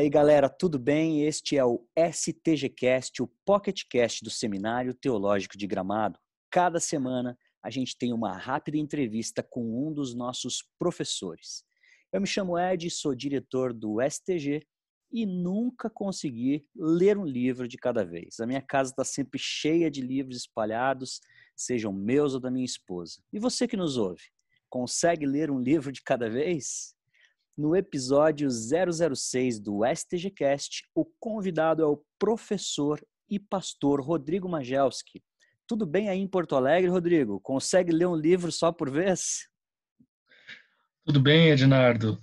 aí, galera, tudo bem? Este é o STGcast, o PocketCast do Seminário Teológico de Gramado. Cada semana a gente tem uma rápida entrevista com um dos nossos professores. Eu me chamo Ed, sou diretor do STG e nunca consegui ler um livro de cada vez. A minha casa está sempre cheia de livros espalhados, sejam meus ou da minha esposa. E você que nos ouve, consegue ler um livro de cada vez? No episódio 006 do STGcast, o convidado é o professor e pastor Rodrigo Magelski. Tudo bem aí em Porto Alegre, Rodrigo? Consegue ler um livro só por vez? Tudo bem, Ednardo.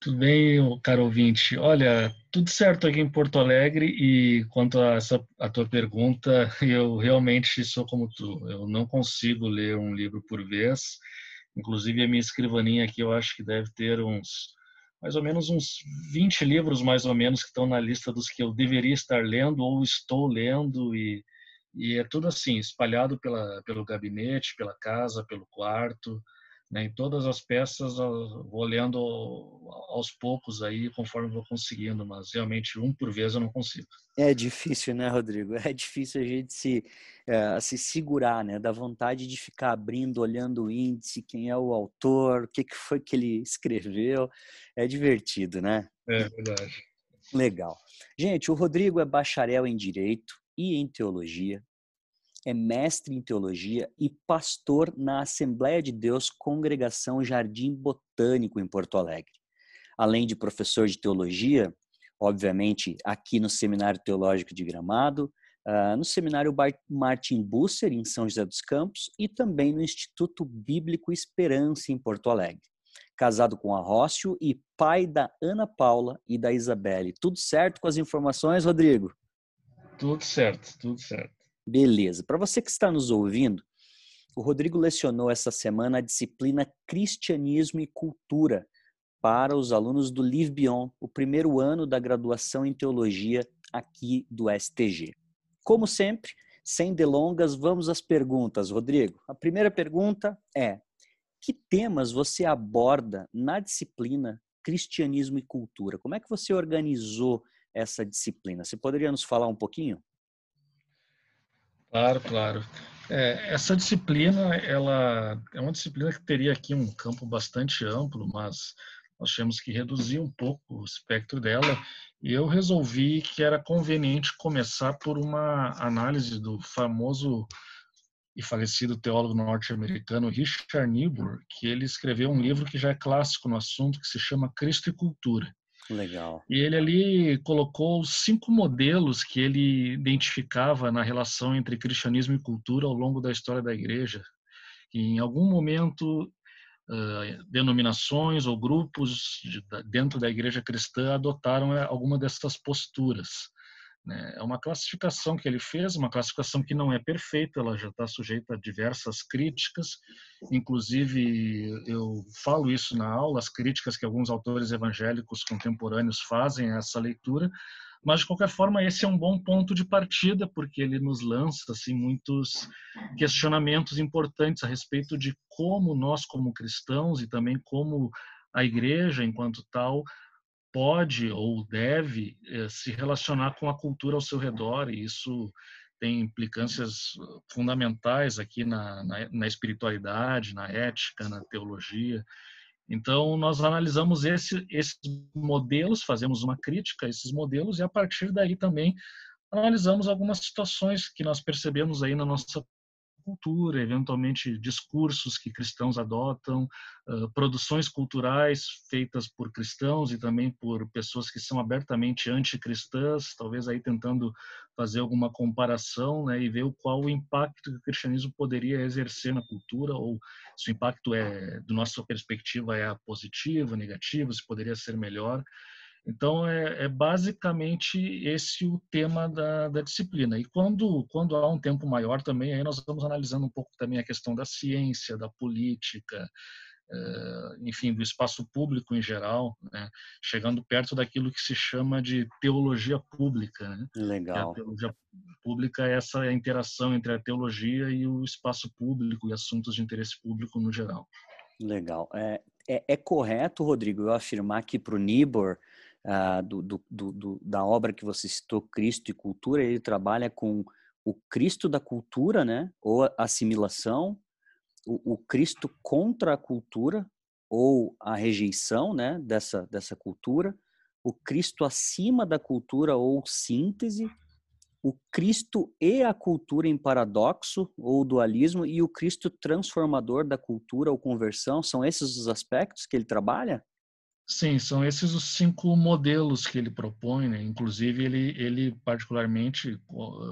Tudo bem, caro ouvinte. Olha, tudo certo aqui em Porto Alegre e quanto a essa a tua pergunta, eu realmente sou como tu. Eu não consigo ler um livro por vez. Inclusive a minha escrivaninha aqui, eu acho que deve ter uns mais ou menos uns 20 livros, mais ou menos, que estão na lista dos que eu deveria estar lendo ou estou lendo, e, e é tudo assim, espalhado pela, pelo gabinete, pela casa, pelo quarto. Né? Em todas as peças, vou lendo aos poucos aí, conforme vou conseguindo, mas realmente um por vez eu não consigo. É difícil, né, Rodrigo? É difícil a gente se, é, se segurar, né? Da vontade de ficar abrindo, olhando o índice, quem é o autor, o que, que foi que ele escreveu. É divertido, né? É verdade. Legal. Gente, o Rodrigo é bacharel em Direito e em Teologia, é mestre em teologia e pastor na Assembleia de Deus Congregação Jardim Botânico em Porto Alegre. Além de professor de teologia, obviamente aqui no Seminário Teológico de Gramado, uh, no Seminário Martin Busser em São José dos Campos e também no Instituto Bíblico Esperança em Porto Alegre. Casado com a Rócio e pai da Ana Paula e da Isabelle. Tudo certo com as informações, Rodrigo? Tudo certo, tudo certo. Beleza. Para você que está nos ouvindo, o Rodrigo lecionou essa semana a disciplina Cristianismo e Cultura para os alunos do Live Beyond, o primeiro ano da graduação em teologia aqui do STG. Como sempre, sem delongas, vamos às perguntas, Rodrigo. A primeira pergunta é: que temas você aborda na disciplina Cristianismo e Cultura? Como é que você organizou essa disciplina? Você poderia nos falar um pouquinho? Claro, claro. É, essa disciplina, ela é uma disciplina que teria aqui um campo bastante amplo, mas nós temos que reduzir um pouco o espectro dela e eu resolvi que era conveniente começar por uma análise do famoso e falecido teólogo norte-americano Richard Niebuhr, que ele escreveu um livro que já é clássico no assunto, que se chama Cristo e Cultura. Legal. E ele ali colocou cinco modelos que ele identificava na relação entre cristianismo e cultura ao longo da história da igreja. Que em algum momento, denominações ou grupos de, dentro da igreja cristã adotaram eh, alguma dessas posturas. Né? É uma classificação que ele fez, uma classificação que não é perfeita, ela já está sujeita a diversas críticas, inclusive eu falo isso na aula, as críticas que alguns autores evangélicos contemporâneos fazem a essa leitura, mas de qualquer forma esse é um bom ponto de partida porque ele nos lança assim muitos questionamentos importantes a respeito de como nós como cristãos e também como a igreja enquanto tal pode ou deve eh, se relacionar com a cultura ao seu redor, e isso tem implicâncias fundamentais aqui na, na, na espiritualidade, na ética, na teologia. Então, nós analisamos esse, esses modelos, fazemos uma crítica a esses modelos, e a partir daí também analisamos algumas situações que nós percebemos aí na nossa cultura, eventualmente discursos que cristãos adotam, uh, produções culturais feitas por cristãos e também por pessoas que são abertamente anticristãs, talvez aí tentando fazer alguma comparação né, e ver qual o impacto que o cristianismo poderia exercer na cultura, ou se o impacto é, do nossa perspectiva, é positivo, negativo, se poderia ser melhor. Então, é, é, basicamente esse o tema da, da, disciplina. E quando, quando há um tempo maior também, aí nós vamos analisando um pouco também a questão da ciência, da política, é, enfim, do espaço público em geral, né? chegando perto daquilo que se chama de teologia pública. Né? Legal. a teologia pública é essa interação entre a teologia e o espaço público e assuntos de interesse público no geral. Legal. É, é, é correto, Rodrigo, eu afirmar que para o Nibor uh, do, do, do, da obra que você citou, Cristo e Cultura, ele trabalha com o Cristo da cultura, né? Ou assimilação, o, o Cristo contra a cultura ou a rejeição, né? Dessa dessa cultura, o Cristo acima da cultura ou síntese, o Cristo e a cultura em paradoxo ou dualismo e o Cristo transformador da cultura ou conversão, são esses os aspectos que ele trabalha? Sim, são esses os cinco modelos que ele propõe, né? Inclusive ele, ele particularmente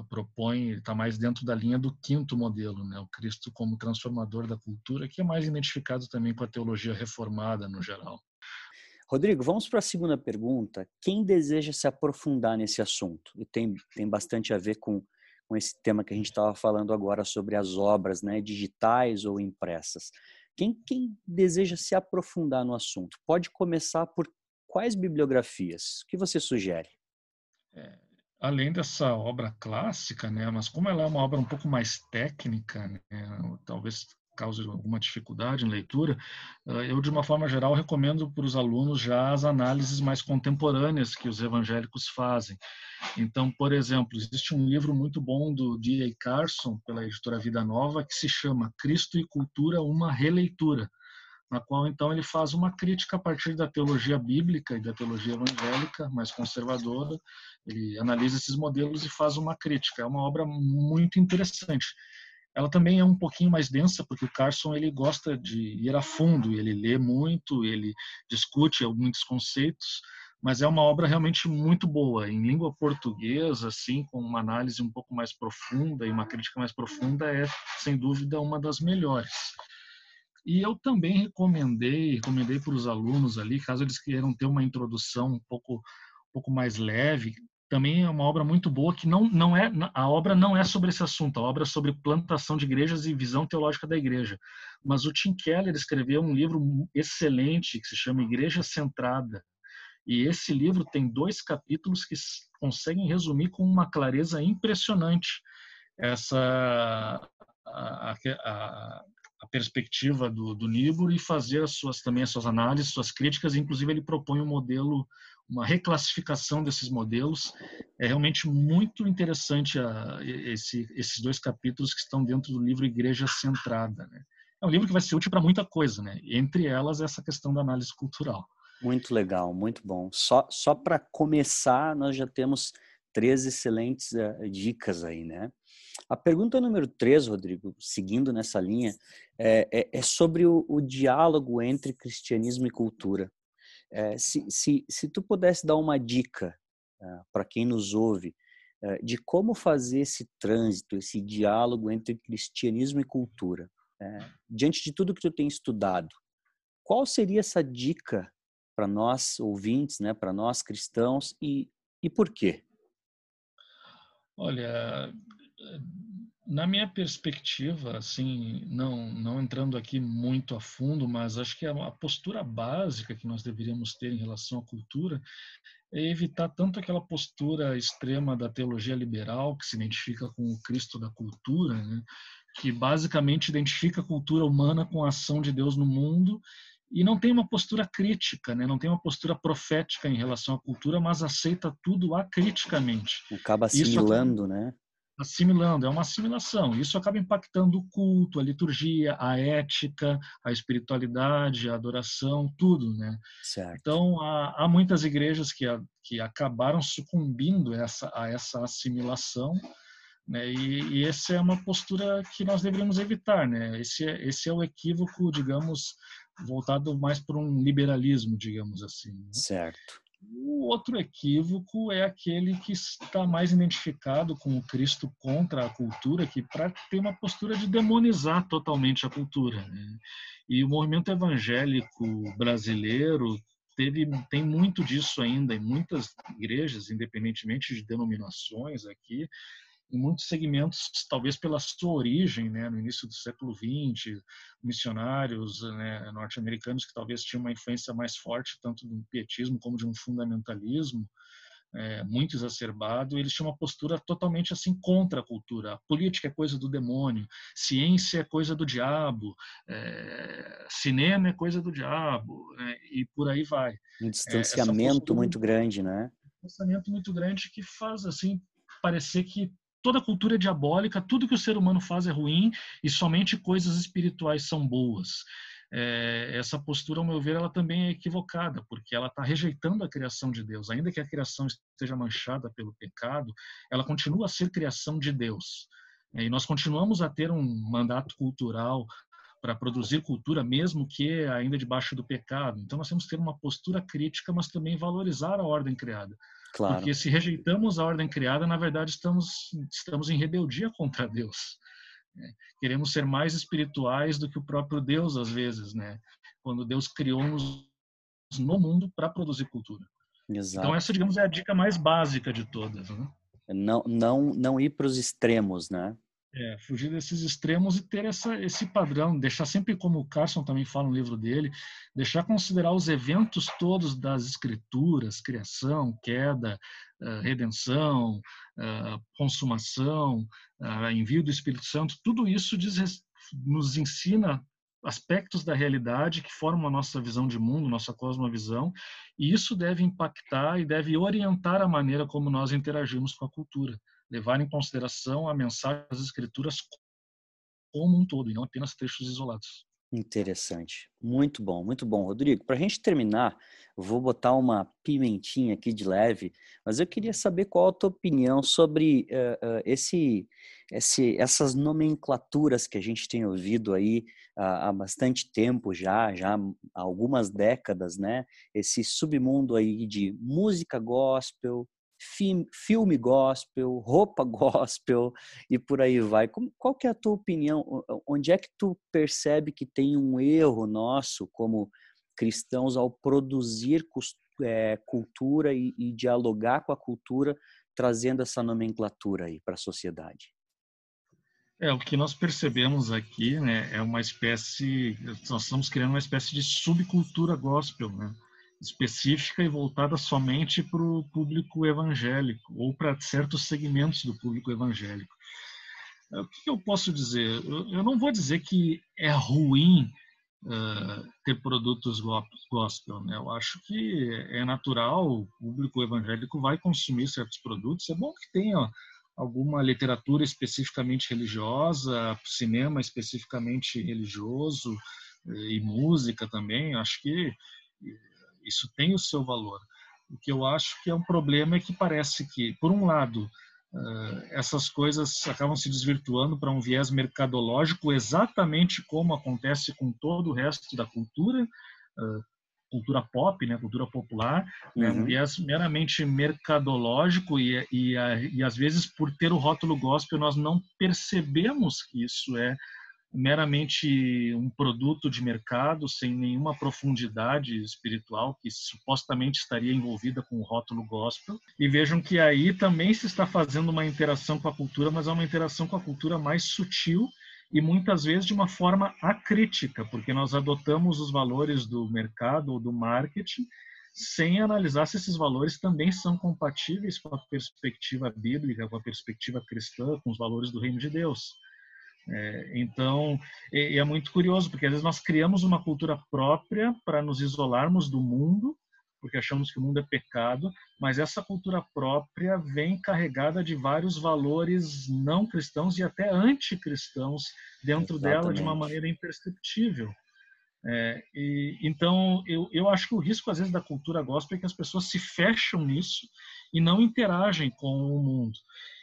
propõe, está mais dentro da linha do quinto modelo, né? O Cristo como transformador da cultura, que é mais identificado também com a teologia reformada no geral. Rodrigo, vamos para a segunda pergunta. Quem deseja se aprofundar nesse assunto? E tem, tem bastante a ver com, com esse tema que a gente estava falando agora sobre as obras né, digitais ou impressas. Quem, quem deseja se aprofundar no assunto pode começar por quais bibliografias? O que você sugere? É, além dessa obra clássica, né, mas como ela é uma obra um pouco mais técnica, né, talvez cause alguma dificuldade em leitura, eu, de uma forma geral, recomendo para os alunos já as análises mais contemporâneas que os evangélicos fazem. Então, por exemplo, existe um livro muito bom do D.A. Carson, pela editora Vida Nova, que se chama Cristo e Cultura, uma releitura, na qual, então, ele faz uma crítica a partir da teologia bíblica e da teologia evangélica, mais conservadora. Ele analisa esses modelos e faz uma crítica. É uma obra muito interessante ela também é um pouquinho mais densa porque o Carson ele gosta de ir a fundo, ele lê muito, ele discute muitos conceitos, mas é uma obra realmente muito boa em língua portuguesa, assim, com uma análise um pouco mais profunda e uma crítica mais profunda é sem dúvida uma das melhores. E eu também recomendei, recomendei para os alunos ali, caso eles queiram ter uma introdução um pouco um pouco mais leve, também é uma obra muito boa que não, não é a obra não é sobre esse assunto, a obra é sobre plantação de igrejas e visão teológica da igreja. Mas o Tim Keller escreveu um livro excelente que se chama Igreja Centrada. E esse livro tem dois capítulos que conseguem resumir com uma clareza impressionante essa a, a, a perspectiva do, do Nibor e fazer as suas também as suas análises, suas críticas. Inclusive ele propõe um modelo uma reclassificação desses modelos. É realmente muito interessante a, esse, esses dois capítulos que estão dentro do livro Igreja Centrada. Né? É um livro que vai ser útil para muita coisa, né? entre elas essa questão da análise cultural. Muito legal, muito bom. Só, só para começar, nós já temos três excelentes uh, dicas aí, né? A pergunta número três, Rodrigo, seguindo nessa linha, é, é, é sobre o, o, diálogo entre cristianismo e cultura. É, se, se, se tu pudesse dar uma dica ah, para quem nos ouve uh, de como fazer esse trânsito, esse diálogo entre cristianismo e cultura, diante de tudo que tu tem estudado, qual seria essa dica para nós ouvintes, né, para nós cristãos e, e por quê? Olha, na minha perspectiva, assim, não, não entrando aqui muito a fundo, mas acho que a postura básica que nós deveríamos ter em relação à cultura é evitar tanto aquela postura extrema da teologia liberal, que se identifica com o Cristo da cultura, né? que basicamente identifica a cultura humana com a ação de Deus no mundo e não tem uma postura crítica, né? não tem uma postura profética em relação à cultura, mas aceita tudo acriticamente. Acaba assimilando, Isso, né? assimilando, é uma assimilação. Isso acaba impactando o culto, a liturgia, a ética, a espiritualidade, a adoração, tudo, né? Certo. Então, há, há muitas igrejas que, a, que acabaram sucumbindo essa, a essa assimilação, né? E, e essa é uma postura que nós deveríamos evitar, né? Esse é, esse é o equívoco, digamos, voltado mais para um liberalismo, digamos assim. Né? Certo. O outro equívoco é aquele que está mais identificado com o Cristo contra a cultura, que para ter uma postura de demonizar totalmente a cultura. Né? E o movimento evangélico brasileiro teve tem muito disso ainda em muitas igrejas, independentemente de denominações aqui, em muitos segmentos, talvez pela sua origem, né, no início do século XX, missionários né, norte-americanos que talvez tinham uma influência mais forte tanto do pietismo como de um fundamentalismo, é, muito exacerbado, eles tinham uma postura totalmente assim contra a cultura. A política é coisa do demônio, ciência é coisa do diabo, é, cinema é coisa do diabo, né? e por aí vai. Um distanciamento postura, muito grande, né? Um distanciamento muito grande que faz assim parecer que toda cultura é diabólica, tudo que o ser humano faz é ruim e somente coisas espirituais são boas é, essa postura, ao meu ver, ela também é equivocada, porque ela está rejeitando a criação de Deus. Ainda que a criação esteja manchada pelo pecado, ela continua a ser criação de Deus. É, e nós continuamos a ter um mandato cultural para produzir cultura, mesmo que ainda debaixo do pecado. Então, nós temos que ter uma postura crítica, mas também valorizar a ordem criada. Claro. Porque se rejeitamos a ordem criada, na verdade, estamos, estamos em rebeldia contra Deus. Né? Queremos ser mais espirituais do que o próprio Deus, às vezes, né? Quando Deus criou-nos no mundo para produzir cultura. Exato. Então essa, digamos, é a dica mais básica de todas. Né? Não, não, não ir para os extremos, né? É, fugir desses extremos e ter essa, esse padrão, deixar sempre como o Carson também fala no livro dele, deixar considerar os eventos todos das escrituras, criação, queda, uh, redenção, uh, consumação, uh, envio do Espírito Santo, tudo isso diz, nos ensina aspectos da realidade que formam a nossa visão de mundo, nossa cosmovisão, e isso deve impactar e deve orientar a maneira como nós interagimos com a cultura levar em consideração a mensagem das escrituras como um todo e não apenas trechos isolados. Interessante, muito bom, muito bom, Rodrigo. Para a gente terminar, vou botar uma pimentinha aqui de leve, mas eu queria saber qual a tua opinião sobre uh, uh, esse, esse, essas nomenclaturas que a gente tem ouvido aí uh, há bastante tempo já, já há algumas décadas, né? Esse submundo aí de música gospel, filme gospel, roupa gospel e por aí vai. Qual que é a tua opinião? Onde é que tu percebe que tem um erro nosso como cristãos ao produzir é, cultura e, e dialogar com a cultura, trazendo essa nomenclatura aí para a sociedade? É, o que nós percebemos aqui, né, é uma espécie, nós estamos criando uma espécie de subcultura gospel, né? Específica e voltada somente para o público evangélico ou para certos segmentos do público evangélico. É, o que eu posso dizer? Eu não vou dizer que é ruim uh, ter produtos gospel. Né? Eu acho que é natural, o público evangélico vai consumir certos produtos. É bom que tenha alguma literatura especificamente religiosa, cinema especificamente religioso e música também. Eu acho que isso tem o seu valor. O que eu acho que é um problema é que parece que, por um lado, essas coisas acabam se desvirtuando para um viés mercadológico, exatamente como acontece com todo o resto da cultura, cultura pop, né, cultura popular, né, um uhum. viés meramente mercadológico e, e, e às vezes por ter o rótulo gospel nós não percebemos que isso é meramente um produto de mercado sem nenhuma profundidade espiritual que supostamente estaria envolvida com o rótulo gospel. E vejam que aí também se está fazendo uma interação com a cultura, mas é uma interação com a cultura mais sutil e muitas vezes de uma forma acrítica, porque nós adotamos os valores do mercado ou do marketing sem analisar se esses valores também são compatíveis com a perspectiva bíblica, com a perspectiva cristã, com os valores do reino de Deus. É, então, e, e é muito curioso, porque às vezes nós criamos uma cultura própria para nos isolarmos do mundo, porque achamos que o mundo é pecado, mas essa cultura própria vem carregada de vários valores não cristãos e até anticristãos dentro Exatamente. dela de uma maneira imperceptível. É, e, então, eu, eu acho que o risco, às vezes, da cultura gospel é que as pessoas se fecham nisso e não interagem com o mundo.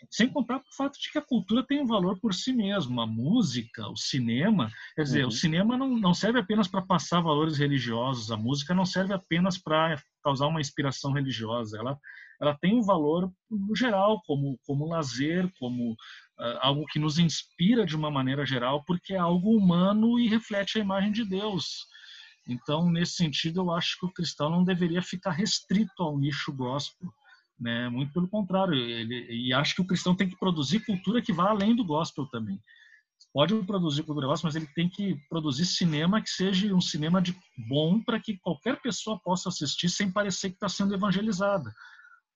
Sem contar o fato de que a cultura tem um valor por si mesma. A música, o cinema, quer dizer, uhum. o cinema não, não serve apenas para passar valores religiosos, a música não serve apenas para causar uma inspiração religiosa. Ela, ela tem um valor no geral, como, como lazer, como algo que nos inspira de uma maneira geral, porque é algo humano e reflete a imagem de Deus. Então, nesse sentido, eu acho que o cristão não deveria ficar restrito ao nicho gospel. Né? Muito pelo contrário, ele, e acho que o cristão tem que produzir cultura que vá além do gospel também. Pode produzir cultura gospel, mas ele tem que produzir cinema que seja um cinema de bom para que qualquer pessoa possa assistir sem parecer que está sendo evangelizada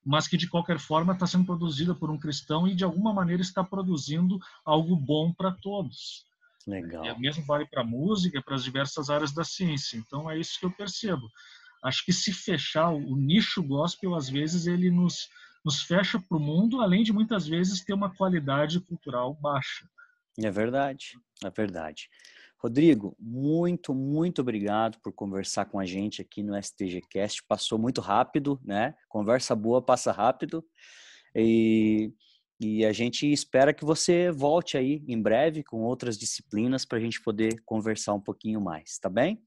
mas que de qualquer forma está sendo produzida por um cristão e de alguma maneira está produzindo algo bom para todos. Legal. E mesmo vale para a música, para as diversas áreas da ciência. Então é isso que eu percebo. Acho que se fechar o nicho gospel, às vezes ele nos, nos fecha para o mundo, além de muitas vezes ter uma qualidade cultural baixa. É verdade, é verdade. Rodrigo, muito, muito obrigado por conversar com a gente aqui no STGcast. Passou muito rápido, né? Conversa boa passa rápido. E, e a gente espera que você volte aí em breve com outras disciplinas para a gente poder conversar um pouquinho mais, tá bem?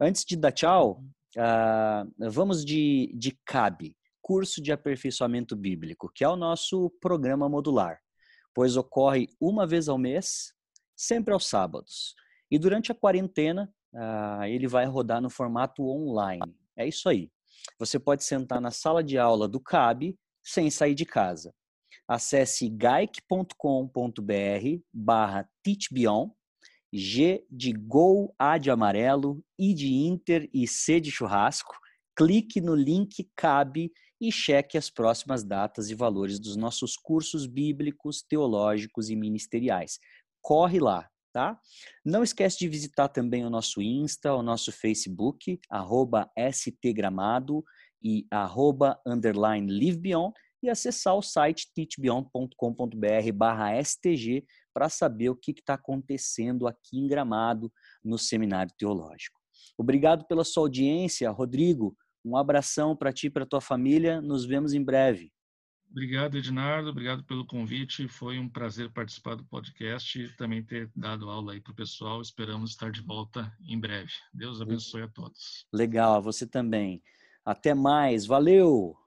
Antes de dar tchau, uh, vamos de, de CAB, Curso de Aperfeiçoamento Bíblico, que é o nosso programa modular, pois ocorre uma vez ao mês, sempre aos sábados. E durante a quarentena, uh, ele vai rodar no formato online. É isso aí. Você pode sentar na sala de aula do CAB sem sair de casa. Acesse gaic.com.br barra G de Gol, A de amarelo, I de Inter e C de churrasco. Clique no link CAB e cheque as próximas datas e valores dos nossos cursos bíblicos, teológicos e ministeriais. Corre lá, tá? Não esquece de visitar também o nosso Insta, o nosso Facebook, arroba stgramado e arroba underline livebeyond e acessar o site teachbeyond.com.br barra stg para saber o que está acontecendo aqui em Gramado no Seminário Teológico. Obrigado pela sua audiência, Rodrigo. Um abração para ti e para tua família. Nos vemos em breve. Obrigado, Ednardo. Obrigado pelo convite. Foi um prazer participar do podcast e também ter dado aula aí para o pessoal. Esperamos estar de volta em breve. Deus abençoe a todos. Legal, você também. Até mais. Valeu!